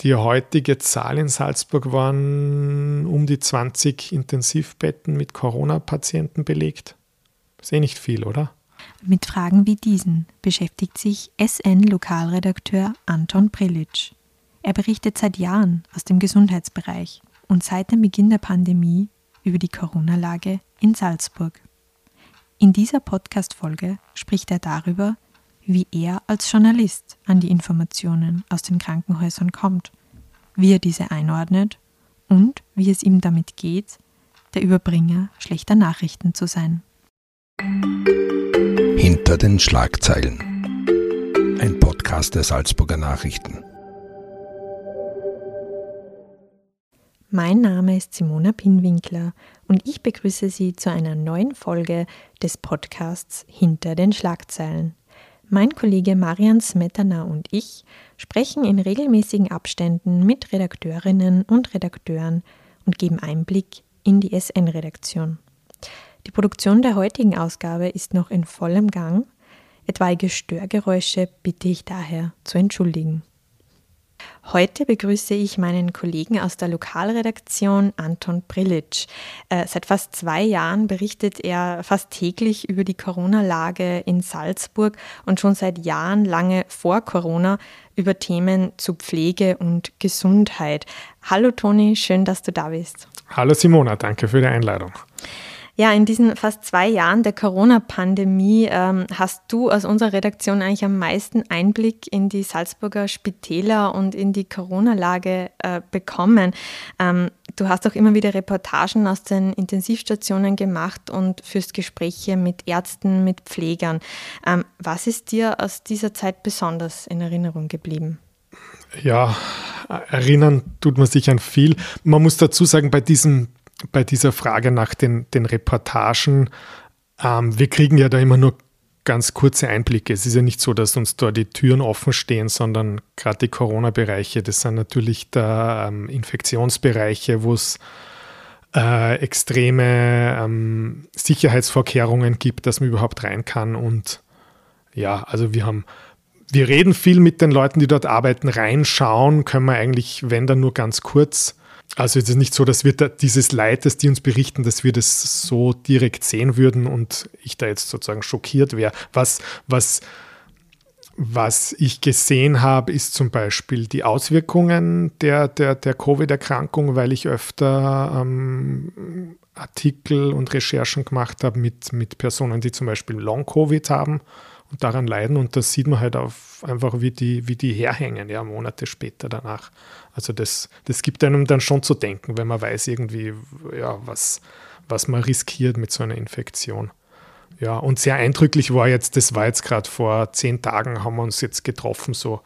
Die heutige Zahl in Salzburg waren um die 20 Intensivbetten mit Corona-Patienten belegt. Ist eh nicht viel, oder? Mit Fragen wie diesen beschäftigt sich SN-Lokalredakteur Anton Prilic. Er berichtet seit Jahren aus dem Gesundheitsbereich und seit dem Beginn der Pandemie über die Corona-Lage in Salzburg. In dieser Podcast-Folge spricht er darüber, wie er als Journalist an die Informationen aus den Krankenhäusern kommt, wie er diese einordnet und wie es ihm damit geht, der Überbringer schlechter Nachrichten zu sein. Hinter den Schlagzeilen. Ein Podcast der Salzburger Nachrichten. Mein Name ist Simona Pinwinkler und ich begrüße Sie zu einer neuen Folge des Podcasts Hinter den Schlagzeilen. Mein Kollege Marian Smetana und ich sprechen in regelmäßigen Abständen mit Redakteurinnen und Redakteuren und geben Einblick in die SN-Redaktion. Die Produktion der heutigen Ausgabe ist noch in vollem Gang. Etwaige Störgeräusche bitte ich daher zu entschuldigen. Heute begrüße ich meinen Kollegen aus der Lokalredaktion Anton Prilic. Äh, seit fast zwei Jahren berichtet er fast täglich über die Corona-Lage in Salzburg und schon seit Jahren lange vor Corona über Themen zu Pflege und Gesundheit. Hallo Toni, schön, dass du da bist. Hallo Simona, danke für die Einladung. Ja, in diesen fast zwei Jahren der Corona-Pandemie ähm, hast du aus unserer Redaktion eigentlich am meisten Einblick in die Salzburger Spitäler und in die Corona-Lage äh, bekommen. Ähm, du hast auch immer wieder Reportagen aus den Intensivstationen gemacht und führst Gespräche mit Ärzten, mit Pflegern. Ähm, was ist dir aus dieser Zeit besonders in Erinnerung geblieben? Ja, erinnern tut man sich an viel. Man muss dazu sagen, bei diesem bei dieser Frage nach den, den Reportagen, ähm, wir kriegen ja da immer nur ganz kurze Einblicke. Es ist ja nicht so, dass uns da die Türen offen stehen, sondern gerade die Corona-Bereiche, das sind natürlich da ähm, Infektionsbereiche, wo es äh, extreme ähm, Sicherheitsvorkehrungen gibt, dass man überhaupt rein kann. Und ja, also wir haben, wir reden viel mit den Leuten, die dort arbeiten, reinschauen, können wir eigentlich, wenn dann nur ganz kurz. Also es ist nicht so, dass wir da dieses Leid, das die uns berichten, dass wir das so direkt sehen würden und ich da jetzt sozusagen schockiert wäre. Was, was, was ich gesehen habe, ist zum Beispiel die Auswirkungen der, der, der Covid-Erkrankung, weil ich öfter ähm, Artikel und Recherchen gemacht habe mit, mit Personen, die zum Beispiel Long-Covid haben daran leiden. Und das sieht man halt auf einfach, wie die, wie die herhängen, ja, Monate später danach. Also das, das gibt einem dann schon zu denken, wenn man weiß irgendwie, ja, was, was man riskiert mit so einer Infektion. Ja, und sehr eindrücklich war jetzt, das war jetzt gerade vor zehn Tagen, haben wir uns jetzt getroffen, so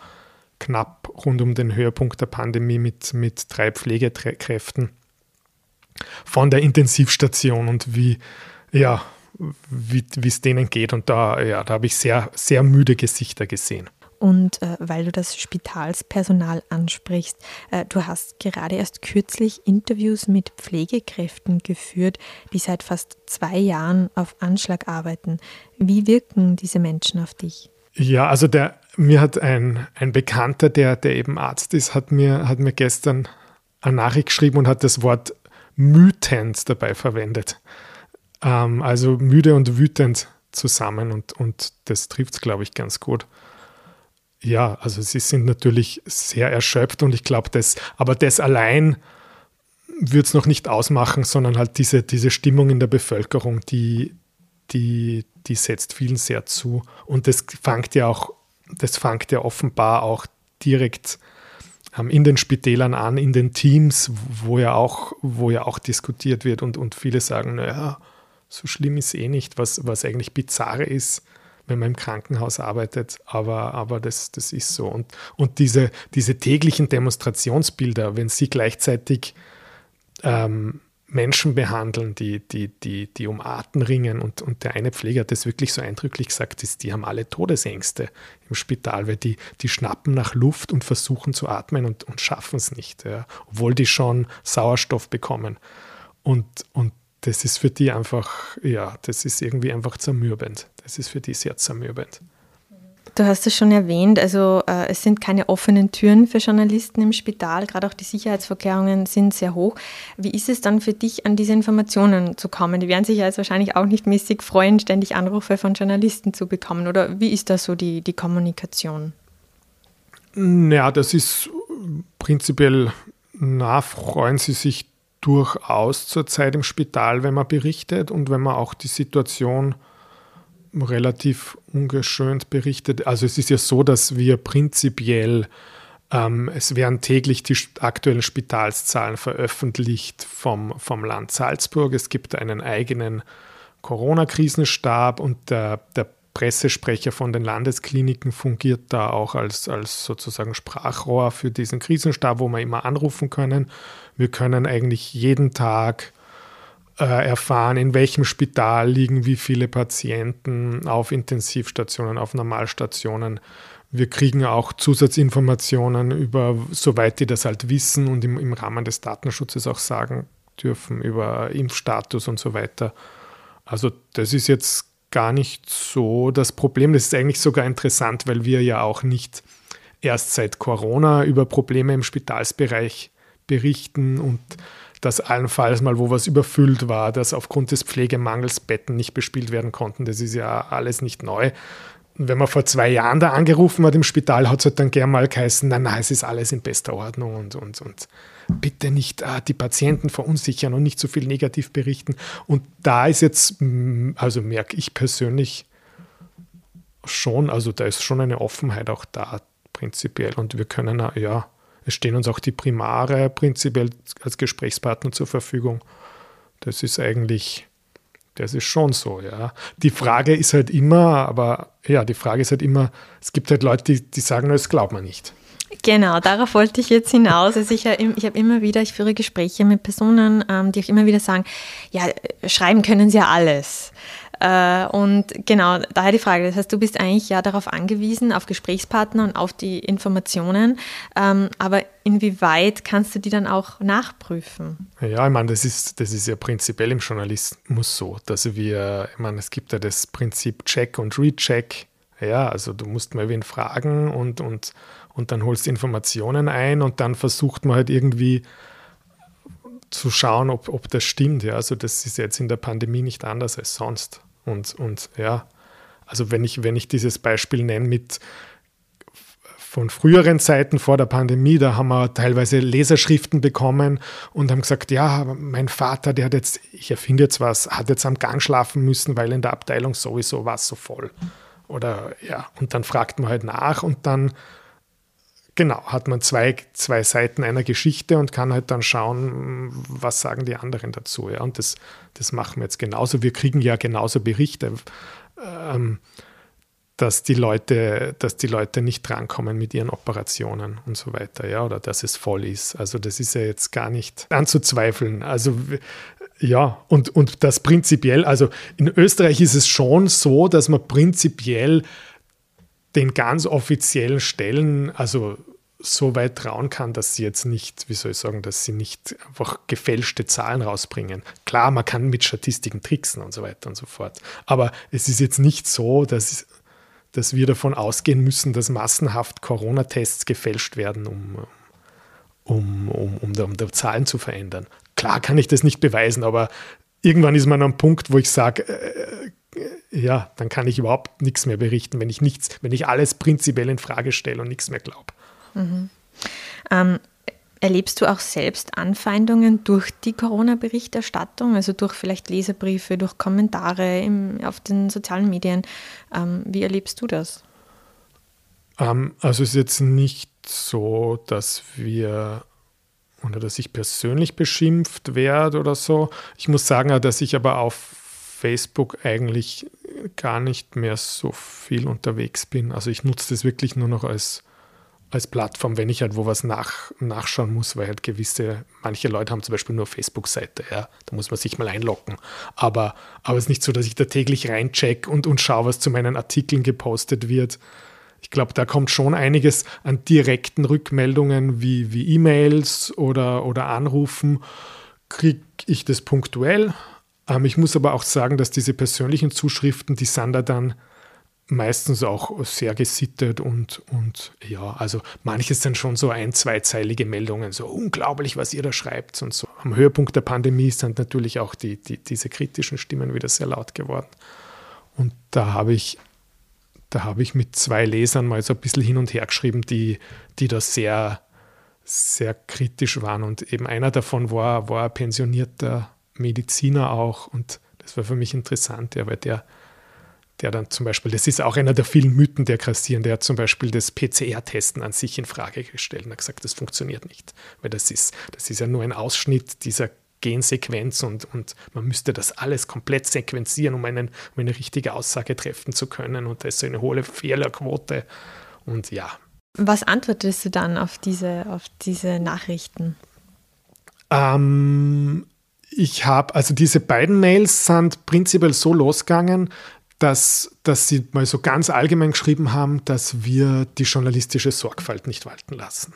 knapp rund um den Höhepunkt der Pandemie mit, mit drei Pflegekräften von der Intensivstation und wie, ja, wie es denen geht. Und da, ja, da habe ich sehr, sehr müde Gesichter gesehen. Und äh, weil du das Spitalspersonal ansprichst, äh, du hast gerade erst kürzlich Interviews mit Pflegekräften geführt, die seit fast zwei Jahren auf Anschlag arbeiten. Wie wirken diese Menschen auf dich? Ja, also der, mir hat ein, ein Bekannter, der, der eben Arzt ist, hat mir, hat mir gestern eine Nachricht geschrieben und hat das Wort mütend dabei verwendet. Ähm, also müde und wütend zusammen und, und das trifft es, glaube ich, ganz gut. Ja, also sie sind natürlich sehr erschöpft und ich glaube, das, aber das allein wird es noch nicht ausmachen, sondern halt diese, diese Stimmung in der Bevölkerung, die, die, die setzt vielen sehr zu. Und das fängt ja auch, das fängt ja offenbar auch direkt ähm, in den Spitälern an, in den Teams, wo ja auch, wo ja auch diskutiert wird und, und viele sagen, naja, so schlimm ist eh nicht, was, was eigentlich bizarr ist, wenn man im Krankenhaus arbeitet, aber, aber das, das ist so. Und, und diese, diese täglichen Demonstrationsbilder, wenn sie gleichzeitig ähm, Menschen behandeln, die, die, die, die um Atem ringen und, und der eine Pfleger hat das wirklich so eindrücklich gesagt, ist, die haben alle Todesängste im Spital, weil die, die schnappen nach Luft und versuchen zu atmen und, und schaffen es nicht, ja, obwohl die schon Sauerstoff bekommen. Und, und das ist für die einfach, ja, das ist irgendwie einfach zermürbend. Das ist für die sehr zermürbend. Du hast es schon erwähnt, also äh, es sind keine offenen Türen für Journalisten im Spital, gerade auch die Sicherheitsvorkehrungen sind sehr hoch. Wie ist es dann für dich, an diese Informationen zu kommen? Die werden sich ja jetzt wahrscheinlich auch nicht mäßig freuen, ständig Anrufe von Journalisten zu bekommen. Oder wie ist da so die, die Kommunikation? Ja, das ist prinzipiell, na, freuen sie sich durchaus zurzeit im Spital, wenn man berichtet und wenn man auch die Situation relativ ungeschönt berichtet. Also es ist ja so, dass wir prinzipiell, ähm, es werden täglich die aktuellen Spitalszahlen veröffentlicht vom, vom Land Salzburg. Es gibt einen eigenen Corona-Krisenstab und der, der Pressesprecher von den Landeskliniken fungiert da auch als, als sozusagen Sprachrohr für diesen Krisenstab, wo wir immer anrufen können. Wir können eigentlich jeden Tag äh, erfahren, in welchem Spital liegen wie viele Patienten auf Intensivstationen, auf Normalstationen. Wir kriegen auch Zusatzinformationen über, soweit die das halt wissen und im, im Rahmen des Datenschutzes auch sagen dürfen, über Impfstatus und so weiter. Also das ist jetzt gar nicht so das Problem. Das ist eigentlich sogar interessant, weil wir ja auch nicht erst seit Corona über Probleme im Spitalsbereich berichten und dass allenfalls mal, wo was überfüllt war, dass aufgrund des Pflegemangels Betten nicht bespielt werden konnten. Das ist ja alles nicht neu. Wenn man vor zwei Jahren da angerufen hat im Spital, hat es halt dann gern mal geheißen, nein, nein, es ist alles in bester Ordnung und, und, und bitte nicht ah, die Patienten verunsichern und nicht so viel negativ berichten. Und da ist jetzt, also merke ich persönlich schon, also da ist schon eine Offenheit auch da prinzipiell und wir können ja es stehen uns auch die Primare prinzipiell als Gesprächspartner zur Verfügung. Das ist eigentlich, das ist schon so, ja. Die Frage ist halt immer, aber ja, die Frage ist halt immer, es gibt halt Leute, die, die sagen, das glaubt man nicht. Genau, darauf wollte ich jetzt hinaus. Also ich, ich habe immer wieder, ich führe Gespräche mit Personen, ähm, die auch immer wieder sagen, ja, schreiben können sie ja alles. Äh, und genau, daher die Frage. Das heißt, du bist eigentlich ja darauf angewiesen, auf Gesprächspartner und auf die Informationen. Ähm, aber inwieweit kannst du die dann auch nachprüfen? Ja, ich meine, das ist, das ist ja prinzipiell im Journalismus so, dass wir, ich meine, es gibt ja das Prinzip Check und Recheck. Ja, also du musst mal wen fragen und, und, und dann holst Informationen ein und dann versucht man halt irgendwie zu schauen, ob, ob das stimmt. Ja, also das ist jetzt in der Pandemie nicht anders als sonst. Und, und ja, also wenn ich, wenn ich dieses Beispiel nenne mit von früheren Zeiten vor der Pandemie, da haben wir teilweise Leserschriften bekommen und haben gesagt, ja, mein Vater, der hat jetzt, ich erfinde jetzt was, hat jetzt am Gang schlafen müssen, weil in der Abteilung sowieso war es so voll. Oder ja, und dann fragt man halt nach und dann Genau, hat man zwei, zwei Seiten einer Geschichte und kann halt dann schauen, was sagen die anderen dazu. Ja? Und das, das machen wir jetzt genauso. Wir kriegen ja genauso Berichte, ähm, dass, die Leute, dass die Leute nicht drankommen mit ihren Operationen und so weiter, ja, oder dass es voll ist. Also das ist ja jetzt gar nicht anzuzweifeln. Also ja, und, und das prinzipiell, also in Österreich ist es schon so, dass man prinzipiell den ganz offiziellen Stellen, also so weit trauen kann, dass sie jetzt nicht, wie soll ich sagen, dass sie nicht einfach gefälschte Zahlen rausbringen. Klar, man kann mit Statistiken tricksen und so weiter und so fort. Aber es ist jetzt nicht so, dass, dass wir davon ausgehen müssen, dass massenhaft Corona-Tests gefälscht werden, um, um, um, um, um die Zahlen zu verändern. Klar kann ich das nicht beweisen, aber irgendwann ist man am Punkt, wo ich sage, äh, ja, dann kann ich überhaupt nichts mehr berichten, wenn ich nichts, wenn ich alles prinzipiell in Frage stelle und nichts mehr glaube. Mhm. Ähm, erlebst du auch selbst Anfeindungen durch die Corona-Berichterstattung, also durch vielleicht Leserbriefe, durch Kommentare im, auf den sozialen Medien? Ähm, wie erlebst du das? Ähm, also es ist jetzt nicht so, dass wir oder dass ich persönlich beschimpft werde oder so. Ich muss sagen, dass ich aber auf Facebook eigentlich gar nicht mehr so viel unterwegs bin. Also ich nutze das wirklich nur noch als als Plattform, wenn ich halt wo was nach, nachschauen muss, weil halt gewisse, manche Leute haben zum Beispiel nur Facebook-Seite, ja, da muss man sich mal einloggen. Aber, aber es ist nicht so, dass ich da täglich reincheck und, und schaue, was zu meinen Artikeln gepostet wird. Ich glaube, da kommt schon einiges an direkten Rückmeldungen wie, wie E-Mails oder, oder Anrufen, kriege ich das punktuell. Ähm, ich muss aber auch sagen, dass diese persönlichen Zuschriften, die sind da dann meistens auch sehr gesittet und, und ja, also manches sind schon so ein-, zweizeilige Meldungen, so unglaublich, was ihr da schreibt und so. Am Höhepunkt der Pandemie sind natürlich auch die, die, diese kritischen Stimmen wieder sehr laut geworden. Und da habe ich, da habe ich mit zwei Lesern mal so ein bisschen hin und her geschrieben, die, die da sehr, sehr kritisch waren. Und eben einer davon war, war ein pensionierter Mediziner auch. Und das war für mich interessant, ja, weil der, der dann zum Beispiel, das ist auch einer der vielen Mythen, der grassieren, der hat zum Beispiel das PCR-Testen an sich in Frage gestellt und hat gesagt, das funktioniert nicht, weil das ist, das ist ja nur ein Ausschnitt dieser Gensequenz und, und man müsste das alles komplett sequenzieren, um, einen, um eine richtige Aussage treffen zu können und da ist so eine hohe Fehlerquote und ja. Was antwortest du dann auf diese, auf diese Nachrichten? Ähm, ich habe, also diese beiden Mails sind prinzipiell so losgegangen, dass, dass sie mal so ganz allgemein geschrieben haben, dass wir die journalistische Sorgfalt nicht walten lassen.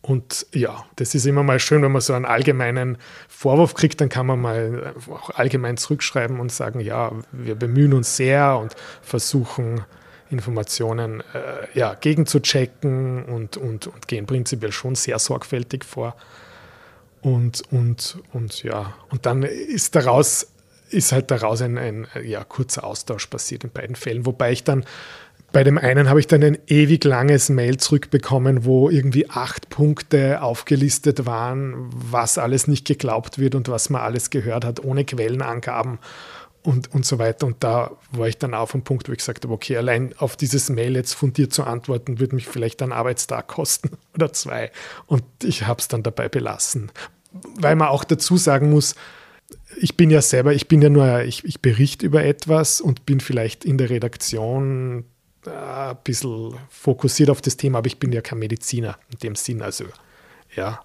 Und ja, das ist immer mal schön, wenn man so einen allgemeinen Vorwurf kriegt, dann kann man mal auch allgemein zurückschreiben und sagen, ja, wir bemühen uns sehr und versuchen Informationen äh, ja, gegenzuchecken und, und, und gehen prinzipiell schon sehr sorgfältig vor. Und, und, und ja, und dann ist daraus ist halt daraus ein, ein ja, kurzer Austausch passiert in beiden Fällen. Wobei ich dann bei dem einen habe ich dann ein ewig langes Mail zurückbekommen, wo irgendwie acht Punkte aufgelistet waren, was alles nicht geglaubt wird und was man alles gehört hat, ohne Quellenangaben und, und so weiter. Und da war ich dann auf dem Punkt, wo ich gesagt habe, okay, allein auf dieses Mail jetzt fundiert zu antworten, würde mich vielleicht einen Arbeitstag kosten oder zwei. Und ich habe es dann dabei belassen. Weil man auch dazu sagen muss, ich bin ja selber, ich bin ja nur, ich, ich berichte über etwas und bin vielleicht in der Redaktion äh, ein bisschen fokussiert auf das Thema, aber ich bin ja kein Mediziner in dem Sinn. Also, ja.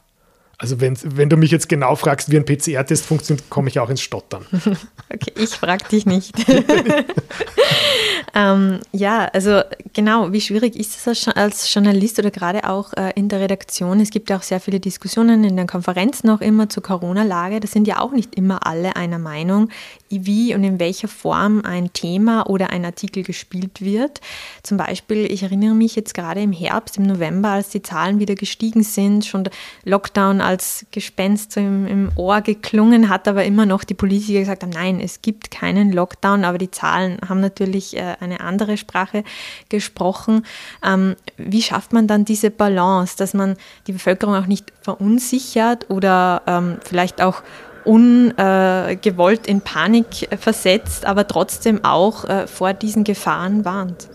Also, wenn, wenn du mich jetzt genau fragst, wie ein PCR-Test funktioniert, komme ich auch ins Stottern. okay, ich frage dich nicht. ähm, ja, also genau, wie schwierig ist es als Journalist oder gerade auch äh, in der Redaktion? Es gibt ja auch sehr viele Diskussionen in den Konferenzen auch immer zur Corona-Lage. Da sind ja auch nicht immer alle einer Meinung, wie und in welcher Form ein Thema oder ein Artikel gespielt wird. Zum Beispiel, ich erinnere mich jetzt gerade im Herbst, im November, als die Zahlen wieder gestiegen sind, schon Lockdown als Gespenst im, im Ohr geklungen hat, aber immer noch die Politiker gesagt haben, nein, es gibt keinen Lockdown, aber die Zahlen haben natürlich äh, eine andere Sprache gesprochen. Ähm, wie schafft man dann diese Balance, dass man die Bevölkerung auch nicht verunsichert oder ähm, vielleicht auch ungewollt in Panik versetzt, aber trotzdem auch äh, vor diesen Gefahren warnt?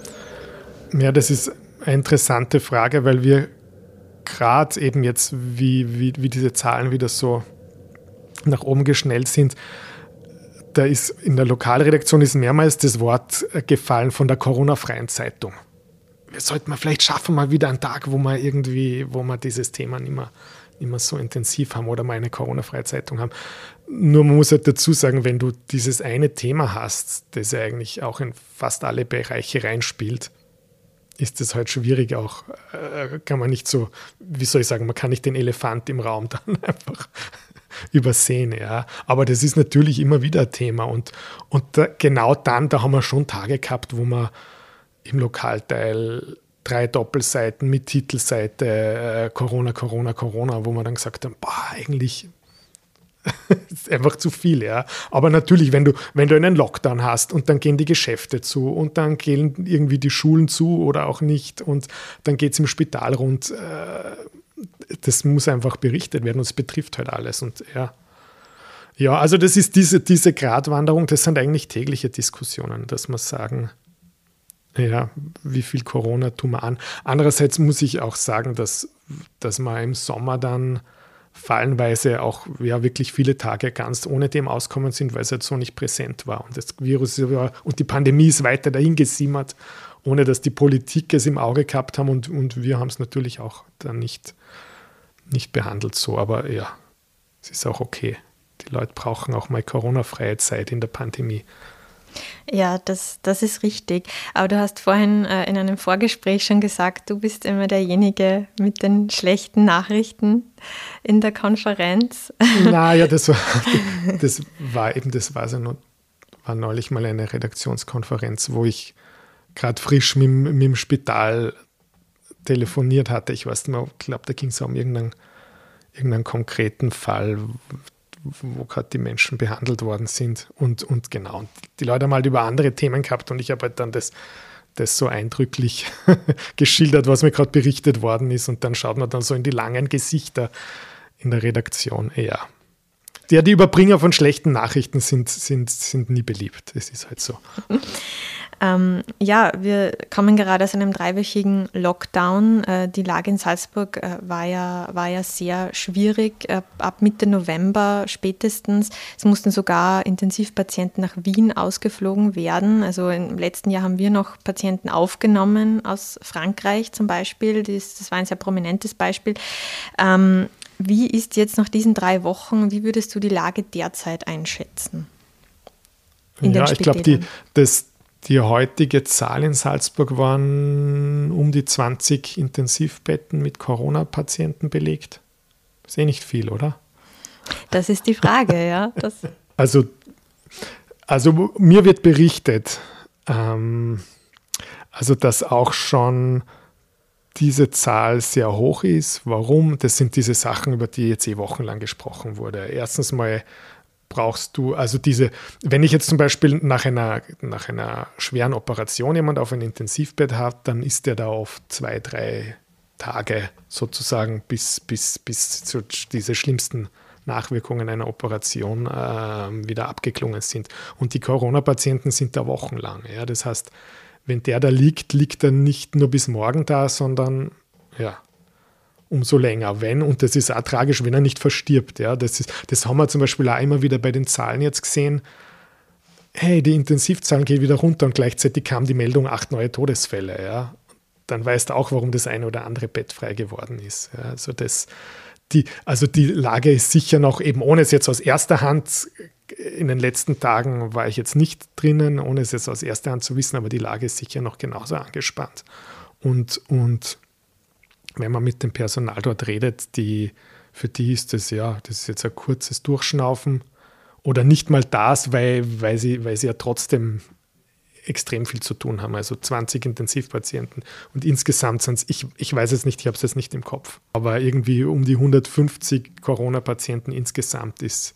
Ja, das ist eine interessante Frage, weil wir gerade eben jetzt, wie, wie, wie diese Zahlen wieder so nach oben geschnellt sind, da ist in der Lokalredaktion ist mehrmals das Wort gefallen von der Corona-freien Zeitung. Wir sollten mal vielleicht schaffen, mal wieder einen Tag, wo man irgendwie, wo man dieses Thema nicht mehr immer so intensiv haben oder mal eine Corona-freie Zeitung haben. Nur man muss halt dazu sagen, wenn du dieses eine Thema hast, das ja eigentlich auch in fast alle Bereiche reinspielt, ist es halt schwierig auch, äh, kann man nicht so, wie soll ich sagen, man kann nicht den Elefant im Raum dann einfach übersehen, ja. Aber das ist natürlich immer wieder ein Thema und, und da, genau dann, da haben wir schon Tage gehabt, wo man im Lokalteil drei Doppelseiten mit Titelseite äh, Corona, Corona, Corona, wo man dann gesagt haben, boah, eigentlich ist einfach zu viel, ja. Aber natürlich, wenn du, wenn du einen Lockdown hast und dann gehen die Geschäfte zu und dann gehen irgendwie die Schulen zu oder auch nicht und dann geht es im Spital rund, äh, das muss einfach berichtet werden und es betrifft halt alles und ja. Ja, also das ist diese, diese Gratwanderung, das sind eigentlich tägliche Diskussionen, dass man sagen, ja, wie viel Corona tun wir an. Andererseits muss ich auch sagen, dass, dass man im Sommer dann fallenweise auch ja, wirklich viele Tage ganz ohne dem auskommen sind, weil es halt so nicht präsent war. Und das Virus war, und die Pandemie ist weiter dahin gesimmert, ohne dass die Politik es im Auge gehabt haben und, und wir haben es natürlich auch dann nicht, nicht behandelt so. Aber ja, es ist auch okay. Die Leute brauchen auch mal Corona-freie Zeit in der Pandemie. Ja, das, das ist richtig. Aber du hast vorhin äh, in einem Vorgespräch schon gesagt, du bist immer derjenige mit den schlechten Nachrichten in der Konferenz. Naja, das war, das war eben, das war, so, war neulich mal eine Redaktionskonferenz, wo ich gerade frisch mit, mit dem Spital telefoniert hatte. Ich weiß nicht mehr, ich glaube, da ging es um irgendeinen, irgendeinen konkreten Fall, wo gerade die Menschen behandelt worden sind. Und, und genau, und die Leute haben halt über andere Themen gehabt und ich habe halt dann das, das so eindrücklich geschildert, was mir gerade berichtet worden ist. Und dann schaut man dann so in die langen Gesichter in der Redaktion. Ja. Ja, die Überbringer von schlechten Nachrichten sind, sind, sind nie beliebt. Es ist halt so. Ähm, ja, wir kommen gerade aus einem dreiwöchigen Lockdown. Äh, die Lage in Salzburg äh, war, ja, war ja sehr schwierig. Äh, ab Mitte November spätestens. Es mussten sogar Intensivpatienten nach Wien ausgeflogen werden. Also im letzten Jahr haben wir noch Patienten aufgenommen aus Frankreich zum Beispiel. Das, das war ein sehr prominentes Beispiel. Ähm, wie ist jetzt nach diesen drei Wochen, wie würdest du die Lage derzeit einschätzen? ja, ich glaube, das, die heutige Zahl in Salzburg waren um die 20 Intensivbetten mit Corona-Patienten belegt. Ist eh nicht viel, oder? Das ist die Frage, ja. Das also, also mir wird berichtet, ähm, also dass auch schon diese Zahl sehr hoch ist. Warum? Das sind diese Sachen, über die jetzt eh wochenlang gesprochen wurde. Erstens mal brauchst du, also diese, wenn ich jetzt zum Beispiel nach einer, nach einer schweren Operation jemand auf ein Intensivbett hat, dann ist der da oft zwei, drei Tage sozusagen, bis, bis, bis zu diese schlimmsten Nachwirkungen einer Operation äh, wieder abgeklungen sind. Und die Corona-Patienten sind da wochenlang. Ja? Das heißt, wenn der da liegt, liegt er nicht nur bis morgen da, sondern ja, umso länger, wenn, und das ist auch tragisch, wenn er nicht verstirbt. Ja, das, ist, das haben wir zum Beispiel auch immer wieder bei den Zahlen jetzt gesehen. Hey, die Intensivzahlen gehen wieder runter und gleichzeitig kam die Meldung, acht neue Todesfälle. Ja, dann weißt du auch, warum das eine oder andere Bett frei geworden ist. Ja, also, das, die, also die Lage ist sicher noch, eben ohne es jetzt aus erster Hand, in den letzten Tagen war ich jetzt nicht drinnen, ohne es jetzt aus erster Hand zu wissen, aber die Lage ist sicher noch genauso angespannt. Und, und wenn man mit dem Personal dort redet, die, für die ist das ja, das ist jetzt ein kurzes Durchschnaufen oder nicht mal das, weil, weil, sie, weil sie ja trotzdem extrem viel zu tun haben. Also 20 Intensivpatienten und insgesamt sind es, ich, ich weiß es nicht, ich habe es jetzt nicht im Kopf, aber irgendwie um die 150 Corona-Patienten insgesamt ist,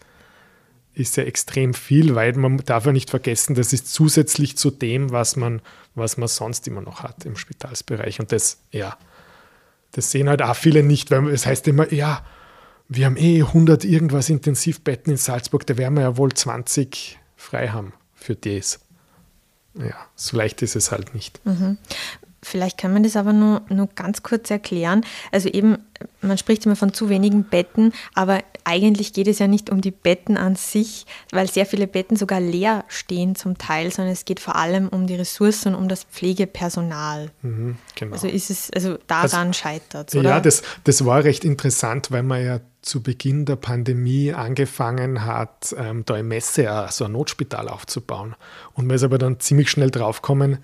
ist ja extrem viel, weil man darf ja nicht vergessen, das ist zusätzlich zu dem, was man, was man sonst immer noch hat im Spitalsbereich. Und das, ja, das sehen halt auch viele nicht, weil es heißt immer, ja, wir haben eh 100 irgendwas Intensivbetten in Salzburg, da werden wir ja wohl 20 frei haben für das. Ja, so leicht ist es halt nicht. Mhm. Vielleicht kann man das aber nur, nur ganz kurz erklären. Also eben, man spricht immer von zu wenigen Betten, aber eigentlich geht es ja nicht um die Betten an sich, weil sehr viele Betten sogar leer stehen zum Teil, sondern es geht vor allem um die Ressourcen, um das Pflegepersonal. Mhm, genau. Also ist es, also daran also, scheitert es, Ja, das, das war recht interessant, weil man ja zu Beginn der Pandemie angefangen hat, ähm, da im Messe so ein Notspital aufzubauen. Und man ist aber dann ziemlich schnell draufgekommen,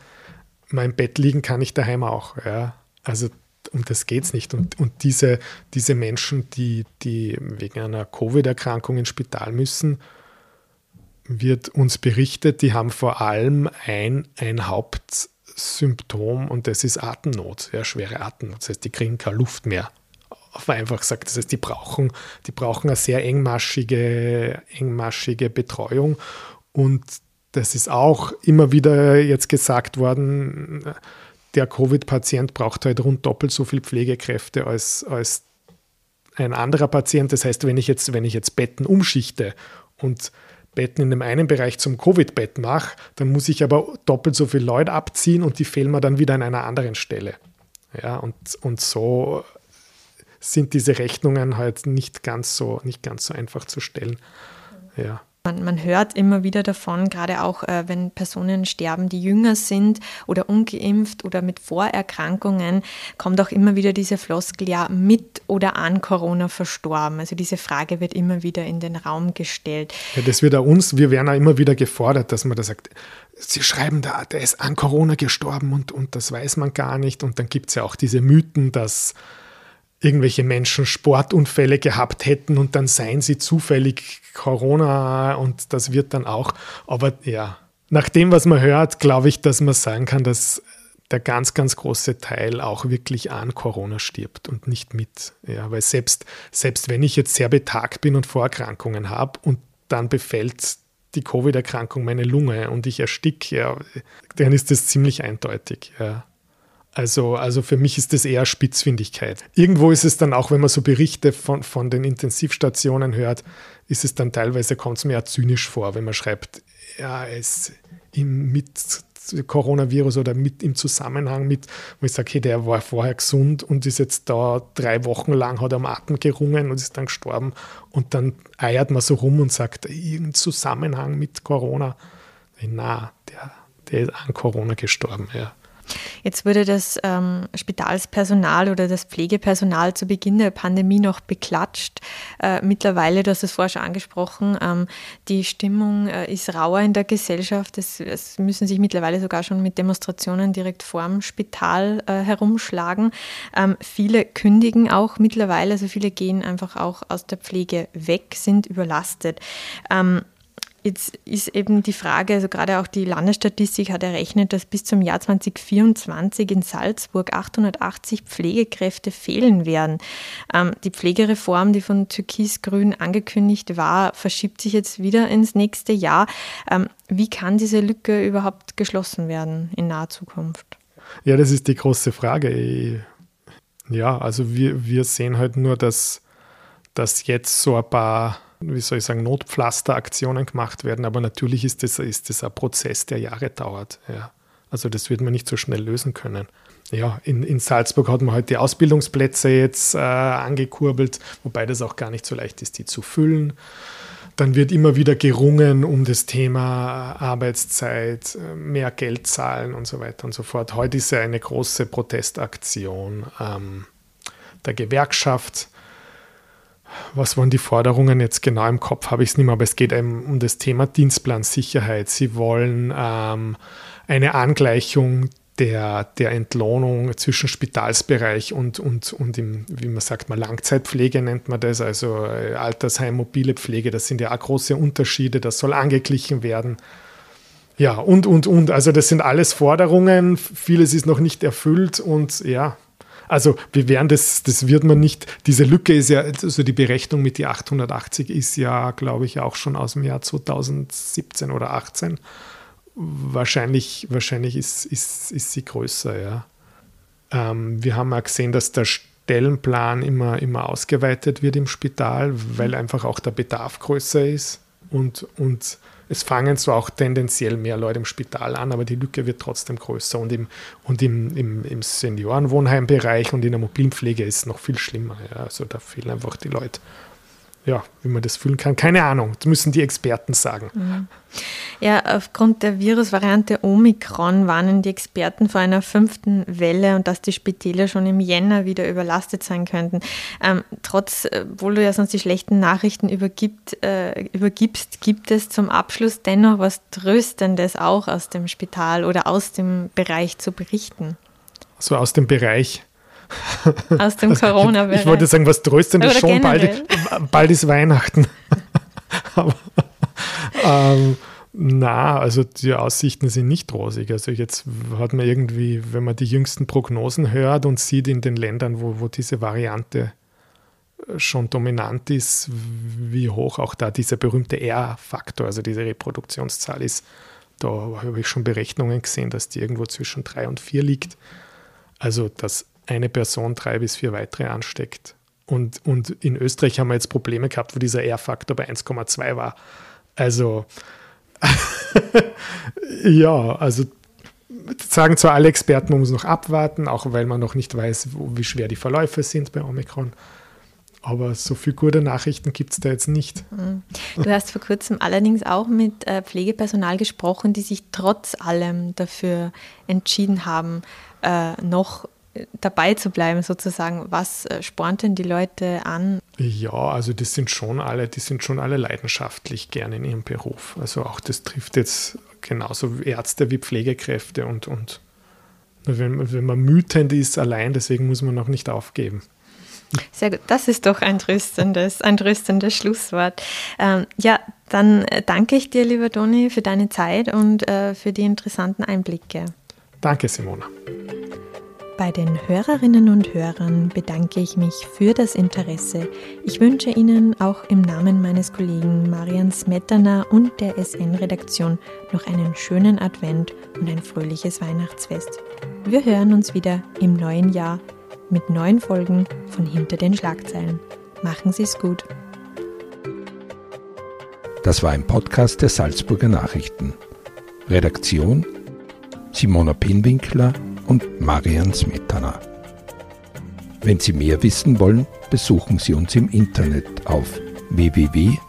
mein Bett liegen kann ich daheim auch. Ja? Also um das geht es nicht. Und, und diese, diese Menschen, die, die wegen einer Covid-Erkrankung ins Spital müssen, wird uns berichtet, die haben vor allem ein, ein Hauptsymptom und das ist Atemnot, ja, schwere Atemnot. Das heißt, die kriegen keine Luft mehr. Auf einfach gesagt, das heißt, die brauchen, die brauchen eine sehr engmaschige, engmaschige Betreuung und das ist auch immer wieder jetzt gesagt worden, der Covid-Patient braucht halt rund doppelt so viel Pflegekräfte als, als ein anderer Patient. Das heißt, wenn ich jetzt, wenn ich jetzt Betten umschichte und Betten in dem einen Bereich zum Covid-Bett mache, dann muss ich aber doppelt so viel Leute abziehen und die fehlen mir dann wieder an einer anderen Stelle. Ja, und, und so sind diese Rechnungen halt nicht ganz so, nicht ganz so einfach zu stellen. Ja. Man, man, hört immer wieder davon, gerade auch äh, wenn Personen sterben, die jünger sind oder ungeimpft oder mit Vorerkrankungen, kommt auch immer wieder diese Floskel, ja, mit oder an Corona verstorben. Also diese Frage wird immer wieder in den Raum gestellt. Ja, das wird auch uns, wir werden auch immer wieder gefordert, dass man da sagt, Sie schreiben da, der ist an Corona gestorben und, und das weiß man gar nicht. Und dann gibt es ja auch diese Mythen, dass irgendwelche Menschen Sportunfälle gehabt hätten und dann seien sie zufällig Corona und das wird dann auch. Aber ja, nach dem, was man hört, glaube ich, dass man sagen kann, dass der ganz, ganz große Teil auch wirklich an Corona stirbt und nicht mit. Ja, weil selbst, selbst wenn ich jetzt sehr betagt bin und Vorerkrankungen habe und dann befällt die Covid-Erkrankung meine Lunge und ich ersticke, ja, dann ist das ziemlich eindeutig. Ja. Also, also für mich ist das eher Spitzfindigkeit. Irgendwo ist es dann auch, wenn man so Berichte von, von den Intensivstationen hört, ist es dann teilweise, kommt es mir ja zynisch vor, wenn man schreibt, ja, es im, mit Coronavirus oder mit im Zusammenhang mit, wo ich sage, hey, der war vorher gesund und ist jetzt da drei Wochen lang, hat am Atem gerungen und ist dann gestorben. Und dann eiert man so rum und sagt, irgendein Zusammenhang mit Corona. Na, der, der ist an Corona gestorben, ja. Jetzt wurde das ähm, Spitalspersonal oder das Pflegepersonal zu Beginn der Pandemie noch beklatscht. Äh, mittlerweile, du hast es vorher schon angesprochen, ähm, die Stimmung äh, ist rauer in der Gesellschaft. Es, es, müssen sich mittlerweile sogar schon mit Demonstrationen direkt vorm Spital äh, herumschlagen. Ähm, viele kündigen auch mittlerweile, also viele gehen einfach auch aus der Pflege weg, sind überlastet. Ähm, Jetzt ist eben die Frage, also gerade auch die Landesstatistik hat errechnet, dass bis zum Jahr 2024 in Salzburg 880 Pflegekräfte fehlen werden. Ähm, die Pflegereform, die von Türkis-Grün angekündigt war, verschiebt sich jetzt wieder ins nächste Jahr. Ähm, wie kann diese Lücke überhaupt geschlossen werden in naher Zukunft? Ja, das ist die große Frage. Ja, also wir, wir sehen halt nur, dass, dass jetzt so ein paar wie soll ich sagen, Notpflasteraktionen gemacht werden. Aber natürlich ist das, ist das ein Prozess, der Jahre dauert. Ja. Also das wird man nicht so schnell lösen können. Ja, in, in Salzburg hat man halt die Ausbildungsplätze jetzt äh, angekurbelt, wobei das auch gar nicht so leicht ist, die zu füllen. Dann wird immer wieder gerungen um das Thema Arbeitszeit, mehr Geld zahlen und so weiter und so fort. Heute ist ja eine große Protestaktion ähm, der Gewerkschaft was waren die Forderungen jetzt genau im Kopf, habe ich es nicht mehr, aber es geht eben um das Thema Dienstplansicherheit. Sie wollen ähm, eine Angleichung der, der Entlohnung zwischen Spitalsbereich und, und, und im, wie man sagt, mal Langzeitpflege nennt man das, also äh, Altersheim, mobile Pflege, das sind ja auch große Unterschiede, das soll angeglichen werden. Ja, und, und, und. Also das sind alles Forderungen, vieles ist noch nicht erfüllt und ja, also wir werden das, das wird man nicht, diese Lücke ist ja, also die Berechnung mit die 880 ist ja, glaube ich, auch schon aus dem Jahr 2017 oder 18. Wahrscheinlich, wahrscheinlich ist, ist, ist sie größer, ja. Ähm, wir haben auch gesehen, dass der Stellenplan immer, immer ausgeweitet wird im Spital, weil einfach auch der Bedarf größer ist und, und es fangen zwar auch tendenziell mehr Leute im Spital an, aber die Lücke wird trotzdem größer. Und im, und im, im, im Seniorenwohnheimbereich und in der Mobilpflege ist es noch viel schlimmer. Ja. Also da fehlen einfach die Leute ja, wie man das fühlen kann, keine Ahnung. Das müssen die Experten sagen. Mhm. Ja, aufgrund der Virusvariante Omikron warnen die Experten vor einer fünften Welle und dass die Spitäler schon im Jänner wieder überlastet sein könnten. Ähm, trotz, äh, obwohl du ja sonst die schlechten Nachrichten übergibt, äh, übergibst, gibt es zum Abschluss dennoch was Tröstendes auch aus dem Spital oder aus dem Bereich zu berichten. So aus dem Bereich aus dem also, Corona-Bereich. Ich wollte sagen, was tröstendes schon, bald, bald ist Weihnachten. Aber, ähm, na, also die Aussichten sind nicht rosig. Also jetzt hat man irgendwie, wenn man die jüngsten Prognosen hört und sieht in den Ländern, wo, wo diese Variante schon dominant ist, wie hoch auch da dieser berühmte R-Faktor, also diese Reproduktionszahl ist. Da habe ich schon Berechnungen gesehen, dass die irgendwo zwischen drei und vier liegt. Also das eine Person drei bis vier weitere ansteckt. Und, und in Österreich haben wir jetzt Probleme gehabt, wo dieser R-Faktor bei 1,2 war. Also, ja, also sagen zwar alle Experten, man muss noch abwarten, auch weil man noch nicht weiß, wie schwer die Verläufe sind bei Omikron. Aber so viele gute Nachrichten gibt es da jetzt nicht. Mhm. Du hast vor kurzem allerdings auch mit äh, Pflegepersonal gesprochen, die sich trotz allem dafür entschieden haben, äh, noch dabei zu bleiben, sozusagen. Was äh, spornt denn die Leute an? Ja, also das sind schon alle, die sind schon alle leidenschaftlich gerne in ihrem Beruf. Also auch das trifft jetzt genauso Ärzte wie Pflegekräfte und, und wenn, wenn man mütend ist allein, deswegen muss man noch nicht aufgeben. Sehr gut, das ist doch ein tröstendes, ein tröstendes Schlusswort. Ähm, ja, dann äh, danke ich dir, lieber Toni, für deine Zeit und äh, für die interessanten Einblicke. Danke, Simona. Bei den Hörerinnen und Hörern bedanke ich mich für das Interesse. Ich wünsche Ihnen auch im Namen meines Kollegen Marian Smetana und der SN-Redaktion noch einen schönen Advent und ein fröhliches Weihnachtsfest. Wir hören uns wieder im neuen Jahr mit neuen Folgen von Hinter den Schlagzeilen. Machen Sie es gut. Das war ein Podcast der Salzburger Nachrichten. Redaktion Simona Pinwinkler und Marian Smetana. Wenn Sie mehr wissen wollen, besuchen Sie uns im Internet auf www.sn.at.